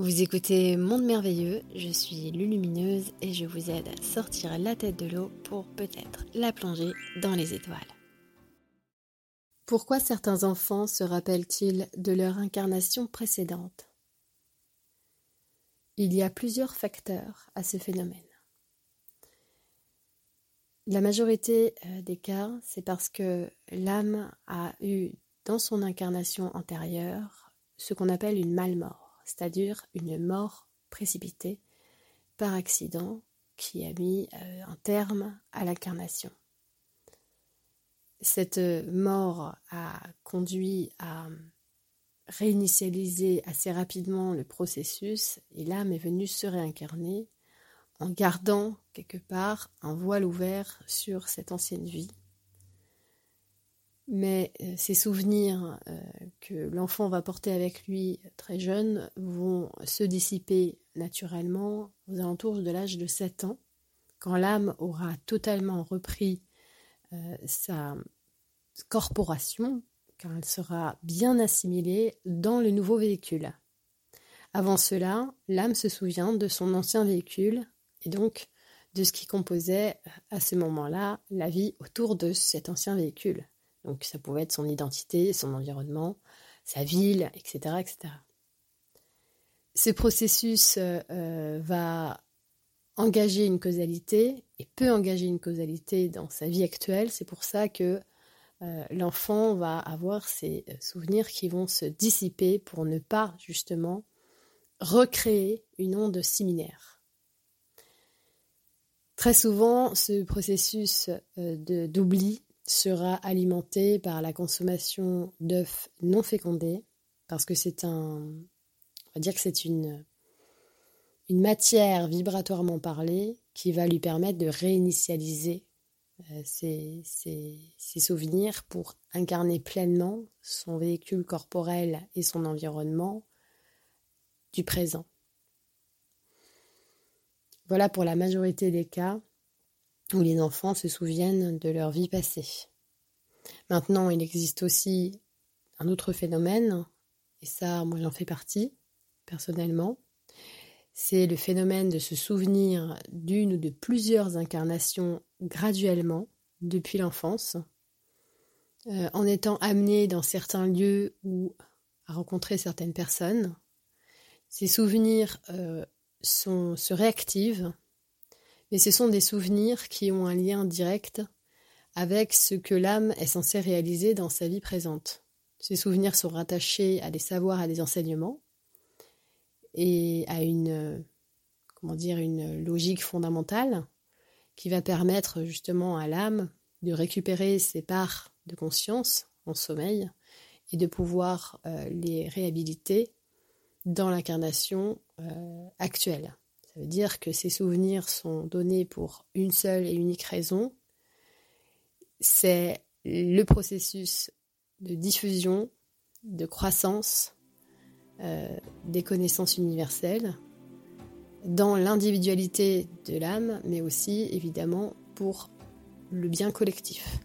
Vous écoutez Monde Merveilleux, je suis Lulumineuse et je vous aide à sortir la tête de l'eau pour peut-être la plonger dans les étoiles. Pourquoi certains enfants se rappellent-ils de leur incarnation précédente? Il y a plusieurs facteurs à ce phénomène. La majorité euh, des cas, c'est parce que l'âme a eu dans son incarnation antérieure ce qu'on appelle une malmort c'est-à-dire une mort précipitée par accident qui a mis euh, un terme à l'incarnation. Cette mort a conduit à réinitialiser assez rapidement le processus et l'âme est venue se réincarner en gardant quelque part un voile ouvert sur cette ancienne vie mais euh, ces souvenirs euh, que l'enfant va porter avec lui très jeune vont se dissiper naturellement aux alentours de l'âge de 7 ans, quand l'âme aura totalement repris euh, sa corporation, car elle sera bien assimilée dans le nouveau véhicule. Avant cela, l'âme se souvient de son ancien véhicule et donc de ce qui composait à ce moment-là la vie autour de cet ancien véhicule. Donc ça pouvait être son identité, son environnement, sa ville, etc. etc. Ce processus euh, euh, va engager une causalité et peut engager une causalité dans sa vie actuelle. C'est pour ça que euh, l'enfant va avoir ces souvenirs qui vont se dissiper pour ne pas justement recréer une onde similaire. Très souvent, ce processus d'oubli sera alimenté par la consommation d'œufs non fécondés, parce que c'est un, on va dire que c'est une, une matière vibratoirement parlée qui va lui permettre de réinitialiser euh, ses, ses, souvenirs pour incarner pleinement son véhicule corporel et son environnement du présent. Voilà pour la majorité des cas où les enfants se souviennent de leur vie passée. Maintenant, il existe aussi un autre phénomène, et ça, moi j'en fais partie, personnellement, c'est le phénomène de se souvenir d'une ou de plusieurs incarnations graduellement depuis l'enfance, euh, en étant amené dans certains lieux ou à rencontrer certaines personnes. Ces souvenirs euh, se réactivent mais ce sont des souvenirs qui ont un lien direct avec ce que l'âme est censée réaliser dans sa vie présente. Ces souvenirs sont rattachés à des savoirs, à des enseignements et à une, comment dire, une logique fondamentale qui va permettre justement à l'âme de récupérer ses parts de conscience en sommeil et de pouvoir euh, les réhabiliter dans l'incarnation euh, actuelle. Dire que ces souvenirs sont donnés pour une seule et unique raison. C'est le processus de diffusion, de croissance euh, des connaissances universelles dans l'individualité de l'âme, mais aussi évidemment pour le bien collectif.